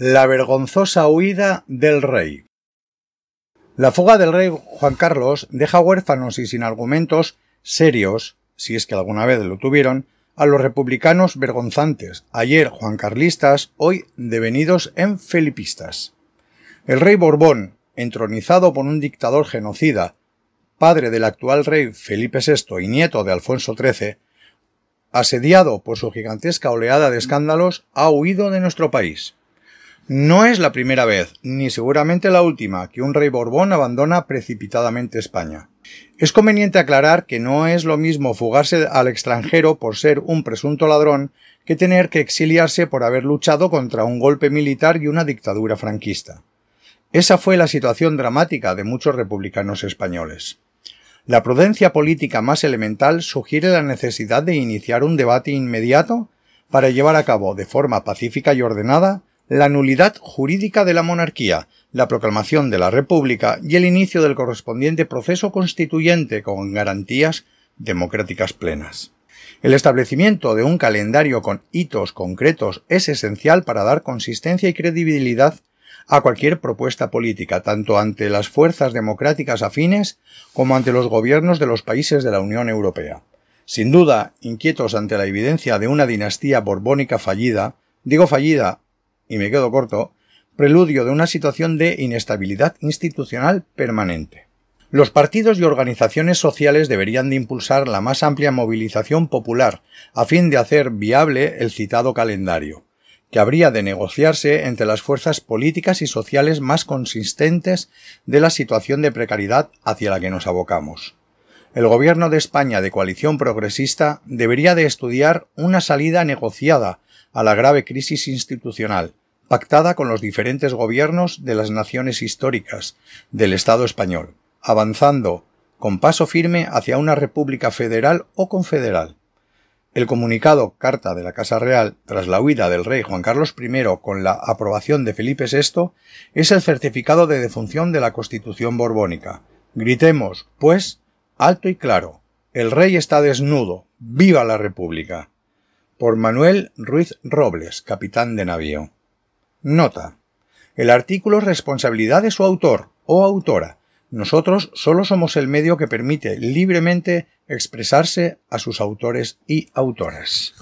La vergonzosa huida del rey. La fuga del rey Juan Carlos deja huérfanos y sin argumentos serios, si es que alguna vez lo tuvieron, a los republicanos vergonzantes, ayer juancarlistas, hoy devenidos en felipistas. El rey Borbón, entronizado por un dictador genocida, padre del actual rey Felipe VI y nieto de Alfonso XIII, asediado por su gigantesca oleada de escándalos, ha huido de nuestro país. No es la primera vez, ni seguramente la última, que un rey Borbón abandona precipitadamente España. Es conveniente aclarar que no es lo mismo fugarse al extranjero por ser un presunto ladrón que tener que exiliarse por haber luchado contra un golpe militar y una dictadura franquista. Esa fue la situación dramática de muchos republicanos españoles. La prudencia política más elemental sugiere la necesidad de iniciar un debate inmediato para llevar a cabo de forma pacífica y ordenada la nulidad jurídica de la monarquía, la proclamación de la República y el inicio del correspondiente proceso constituyente con garantías democráticas plenas. El establecimiento de un calendario con hitos concretos es esencial para dar consistencia y credibilidad a cualquier propuesta política, tanto ante las fuerzas democráticas afines como ante los gobiernos de los países de la Unión Europea. Sin duda, inquietos ante la evidencia de una dinastía borbónica fallida, digo fallida y me quedo corto, preludio de una situación de inestabilidad institucional permanente. Los partidos y organizaciones sociales deberían de impulsar la más amplia movilización popular a fin de hacer viable el citado calendario, que habría de negociarse entre las fuerzas políticas y sociales más consistentes de la situación de precariedad hacia la que nos abocamos. El gobierno de España de coalición progresista debería de estudiar una salida negociada a la grave crisis institucional, pactada con los diferentes gobiernos de las naciones históricas del Estado español, avanzando con paso firme hacia una república federal o confederal. El comunicado Carta de la Casa Real tras la huida del rey Juan Carlos I con la aprobación de Felipe VI es el certificado de defunción de la Constitución borbónica. Gritemos, pues, alto y claro, el rey está desnudo, viva la República. Por Manuel Ruiz Robles, capitán de navío. Nota. El artículo es responsabilidad de su autor o autora. Nosotros solo somos el medio que permite libremente expresarse a sus autores y autoras.